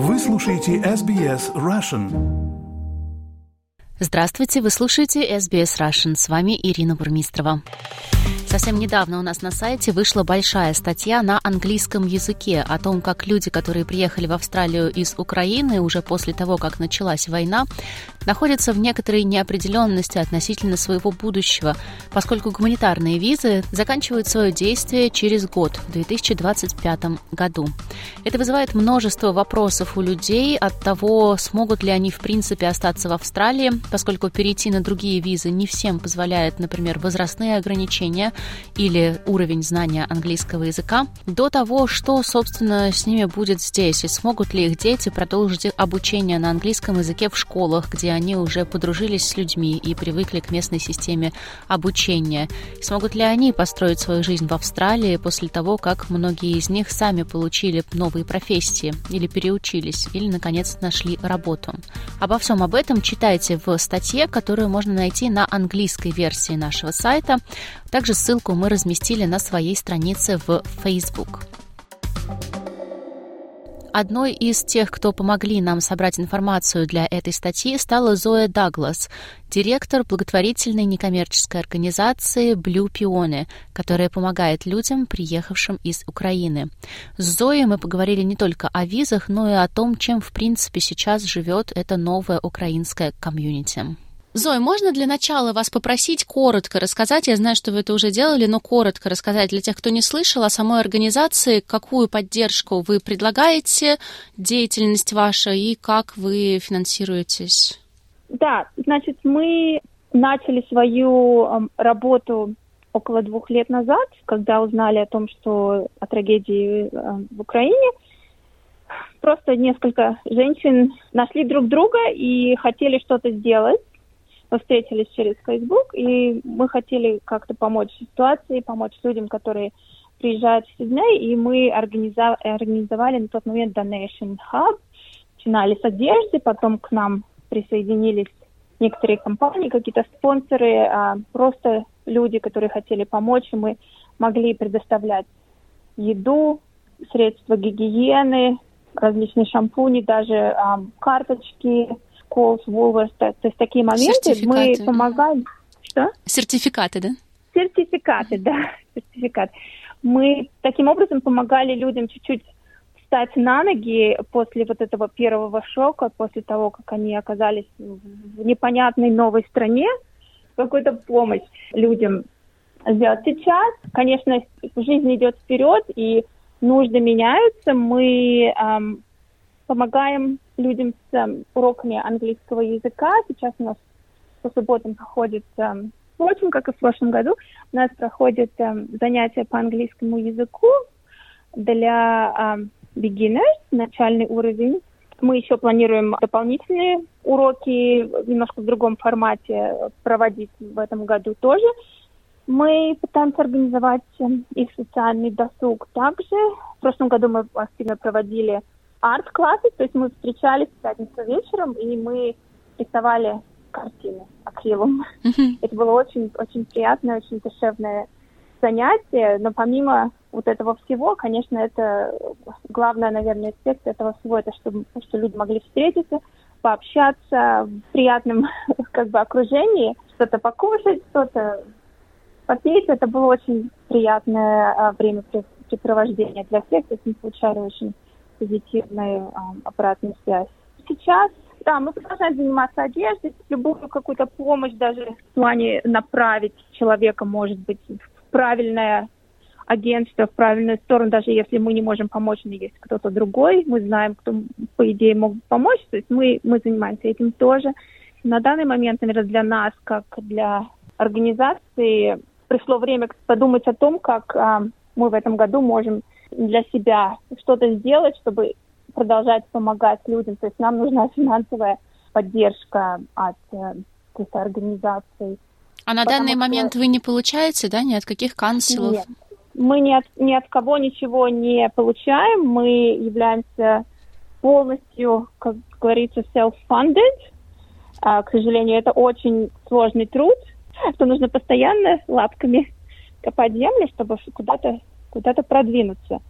Вы слушаете SBS Russian. Здравствуйте, вы слушаете SBS Russian. С вами Ирина Бурмистрова. Совсем недавно у нас на сайте вышла большая статья на английском языке о том, как люди, которые приехали в Австралию из Украины уже после того, как началась война, находятся в некоторой неопределенности относительно своего будущего, поскольку гуманитарные визы заканчивают свое действие через год, в 2025 году. Это вызывает множество вопросов у людей от того, смогут ли они в принципе остаться в Австралии, поскольку перейти на другие визы не всем позволяет, например, возрастные ограничения или уровень знания английского языка, до того, что, собственно, с ними будет здесь, и смогут ли их дети продолжить обучение на английском языке в школах, где они уже подружились с людьми и привыкли к местной системе обучения, и смогут ли они построить свою жизнь в Австралии после того, как многие из них сами получили новые профессии или переучились, или, наконец, нашли работу. Обо всем об этом читайте в статье, которую можно найти на английской версии нашего сайта. Также ссылку мы разместили на своей странице в Facebook. Одной из тех, кто помогли нам собрать информацию для этой статьи, стала Зоя Даглас, директор благотворительной некоммерческой организации Blue Peony, которая помогает людям, приехавшим из Украины. С Зоей мы поговорили не только о визах, но и о том, чем в принципе сейчас живет эта новая украинская комьюнити. Зоя, можно для начала вас попросить коротко рассказать, я знаю, что вы это уже делали, но коротко рассказать для тех, кто не слышал о самой организации, какую поддержку вы предлагаете, деятельность ваша и как вы финансируетесь? Да, значит, мы начали свою э, работу около двух лет назад, когда узнали о том, что о трагедии э, в Украине. Просто несколько женщин нашли друг друга и хотели что-то сделать встретились через Facebook, и мы хотели как-то помочь ситуации, помочь людям, которые приезжают в Сидней, и мы организовали на тот момент Donation Hub. Начинали с одежды, потом к нам присоединились некоторые компании, какие-то спонсоры, а просто люди, которые хотели помочь, и мы могли предоставлять еду, средства гигиены, различные шампуни, даже а, карточки, Coles, Woolworths, то, то есть такие моменты мы помогаем. Что? Сертификаты, да? Сертификаты, да, сертификат. Мы таким образом помогали людям чуть-чуть встать на ноги после вот этого первого шока, после того, как они оказались в непонятной новой стране, какую-то помощь людям сделать. Сейчас, конечно, жизнь идет вперед, и нужды меняются. Мы эм, помогаем людям с um, уроками английского языка. Сейчас у нас по субботам проходит, um, впрочем, как и в прошлом году, у нас проходят um, занятия по английскому языку для um, beginners, начальный уровень. Мы еще планируем дополнительные уроки немножко в другом формате проводить в этом году тоже. Мы пытаемся организовать их социальный досуг также. В прошлом году мы активно проводили арт-классы, то есть мы встречались в пятницу вечером, и мы рисовали картины акрилом. Mm-hmm. Это было очень, очень приятное, очень душевное занятие, но помимо вот этого всего, конечно, это главный, наверное, аспект этого всего, это что, что люди могли встретиться, пообщаться в приятном как бы окружении, что-то покушать, что-то попить. Это было очень приятное а, времяпрепровождение для всех, то есть мы получали очень позитивную а, обратную связь. Сейчас да, мы продолжаем заниматься одеждой, любую какую-то помощь даже в плане направить человека, может быть, в правильное агентство, в правильную сторону, даже если мы не можем помочь, но есть кто-то другой, мы знаем, кто, по идее, мог помочь, то есть мы, мы занимаемся этим тоже. На данный момент, наверное, для нас, как для организации, пришло время подумать о том, как а, мы в этом году можем для себя что-то сделать, чтобы продолжать помогать людям. То есть нам нужна финансовая поддержка от э, каких-то организаций. А на данный что... момент вы не получаете, да, ни от каких канцлеров? Нет. Мы ни от, ни от кого ничего не получаем. Мы являемся полностью, как говорится, self-funded. А, к сожалению, это очень сложный труд, что нужно постоянно лапками копать землю, чтобы куда-то куда-то продвинуться.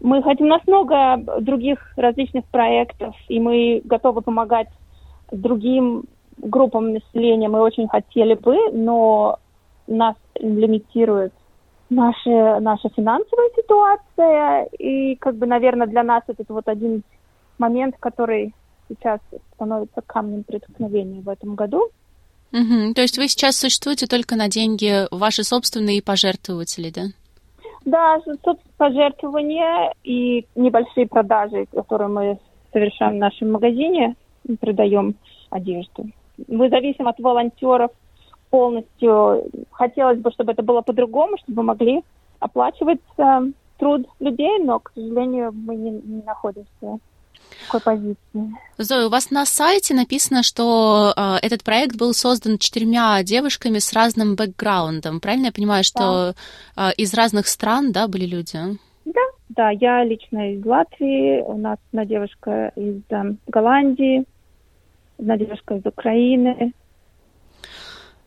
Мы хотим, у нас много других различных проектов, и мы готовы помогать другим группам населения. Мы очень хотели бы, но нас лимитирует наша, наша финансовая ситуация. И, как бы, наверное, для нас это вот один момент, который сейчас становится камнем преткновения в этом году. Угу. То есть вы сейчас существуете только на деньги ваши собственные пожертвователи, да? Да, собственно, пожертвования и небольшие продажи, которые мы совершаем в нашем магазине, продаем одежду. Мы зависим от волонтеров полностью. Хотелось бы, чтобы это было по-другому, чтобы могли оплачивать э, труд людей, но, к сожалению, мы не, не находимся такой позиции. Зоя, у вас на сайте написано, что э, этот проект был создан четырьмя девушками с разным бэкграундом. Правильно я понимаю, что да. э, из разных стран, да, были люди? Да, да, я лично из Латвии, у нас одна девушка из э, Голландии, одна девушка из Украины,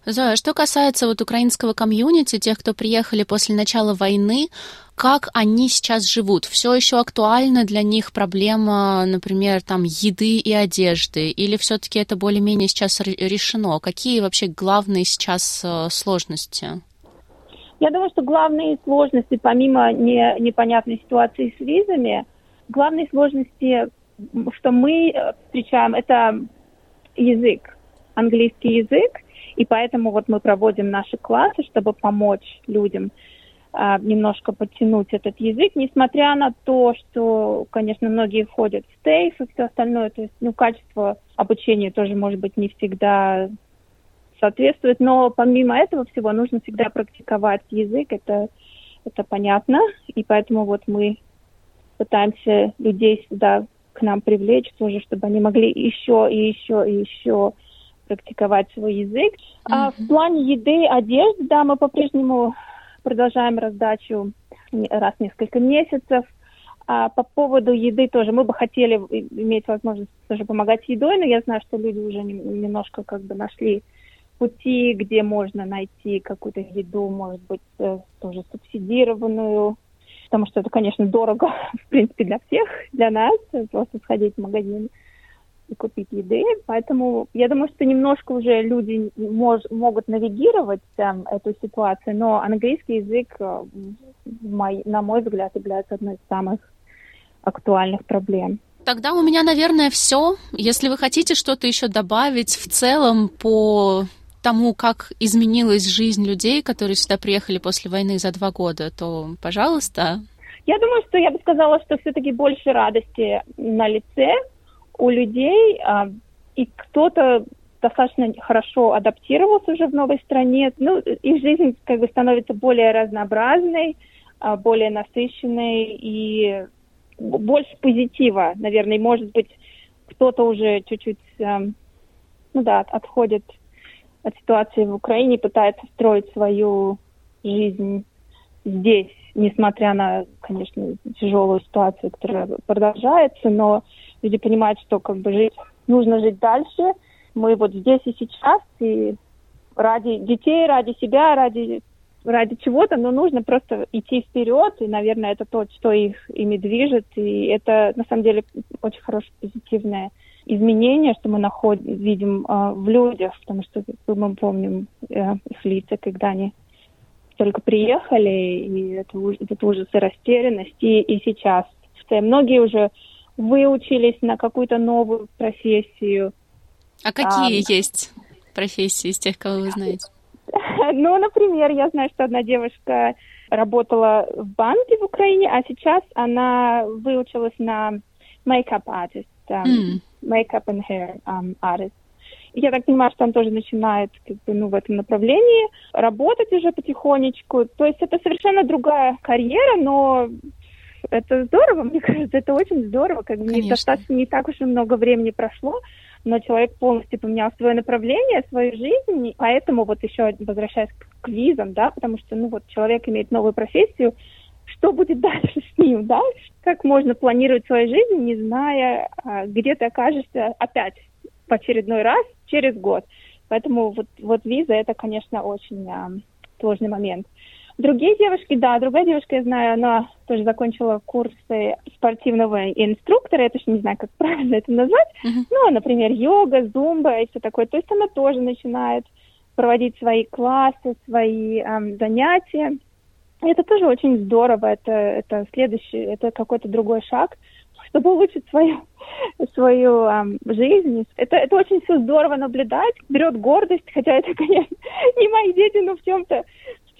Зоя, что касается вот украинского комьюнити, тех, кто приехали после начала войны, как они сейчас живут? Все еще актуальна для них проблема, например, там еды и одежды? Или все-таки это более-менее сейчас решено? Какие вообще главные сейчас э, сложности? Я думаю, что главные сложности, помимо не, непонятной ситуации с визами, главные сложности, что мы э, встречаем, это язык, английский язык – и поэтому вот мы проводим наши классы, чтобы помочь людям а, немножко подтянуть этот язык, несмотря на то, что, конечно, многие входят в стейф и все остальное, то есть, ну, качество обучения тоже, может быть, не всегда соответствует, но помимо этого всего нужно всегда практиковать язык, это, это понятно, и поэтому вот мы пытаемся людей сюда к нам привлечь тоже, чтобы они могли еще и еще и еще практиковать свой язык. Mm-hmm. А в плане еды, одежды, да, мы по-прежнему продолжаем раздачу раз в несколько месяцев. А по поводу еды тоже мы бы хотели иметь возможность тоже помогать едой, но я знаю, что люди уже немножко как бы нашли пути, где можно найти какую-то еду, может быть, э, тоже субсидированную, потому что это, конечно, дорого, в принципе, для всех, для нас, просто сходить в магазин и купить еды. Поэтому я думаю, что немножко уже люди мож, могут навигировать там, эту ситуацию, но английский язык, э, мой, на мой взгляд, является одной из самых актуальных проблем. Тогда у меня, наверное, все. Если вы хотите что-то еще добавить в целом по тому, как изменилась жизнь людей, которые сюда приехали после войны за два года, то, пожалуйста. Я думаю, что я бы сказала, что все-таки больше радости на лице, у людей, а, и кто-то достаточно хорошо адаптировался уже в новой стране, ну, их жизнь как бы становится более разнообразной, а, более насыщенной и больше позитива, наверное, может быть, кто-то уже чуть-чуть, а, ну да, отходит от ситуации в Украине, пытается строить свою жизнь здесь, несмотря на, конечно, тяжелую ситуацию, которая продолжается, но люди понимают, что как бы жить, нужно жить дальше. Мы вот здесь и сейчас, и ради детей, ради себя, ради ради чего-то, но нужно просто идти вперед, и, наверное, это то, что их ими движет, и это, на самом деле, очень хорошее позитивное изменение, что мы находим, видим э, в людях, потому что мы помним э, их лица, когда они только приехали, и это, этот ужас и растерянность, и, и сейчас. Многие уже выучились на какую-то новую профессию. А какие а, есть профессии из тех, кого вы знаете? Ну, например, я знаю, что одна девушка работала в банке в Украине, а сейчас она выучилась на makeup artist, um, mm. makeup and hair um, artist. Я так понимаю, что он тоже начинает как бы, ну, в этом направлении работать уже потихонечку. То есть это совершенно другая карьера, но это здорово, мне кажется, это очень здорово. Как бы достаточно не так уж и много времени прошло, но человек полностью поменял свое направление, свою жизнь, поэтому вот еще возвращаясь к, к визам, да, потому что, ну вот, человек имеет новую профессию, что будет дальше с ним, да? Как можно планировать свою жизнь, не зная, а, где ты окажешься опять в очередной раз через год. Поэтому вот, вот виза это, конечно, очень а, сложный момент. Другие девушки, да, другая девушка, я знаю, она тоже закончила курсы спортивного инструктора, я точно не знаю, как правильно это назвать, uh-huh. ну, например, йога, зумба и все такое. То есть она тоже начинает проводить свои классы, свои эм, занятия. И это тоже очень здорово, это, это следующий, это какой-то другой шаг, чтобы улучшить свою, свою эм, жизнь. Это, это очень все здорово наблюдать, берет гордость, хотя это, конечно, не мои дети, но в чем-то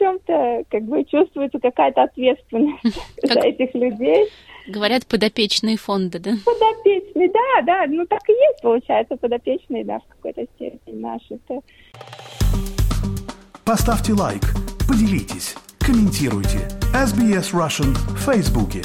чем-то как бы чувствуется какая-то ответственность за этих людей. Говорят, подопечные фонды, да? Подопечные, да, да, ну так и есть, получается, подопечные, да, в какой-то степени наши. Поставьте лайк, поделитесь, комментируйте. SBS Russian в Фейсбуке.